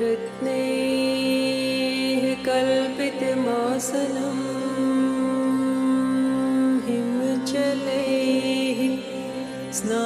रत्नैः कल्पितमासनम् हिमचलैः स्ना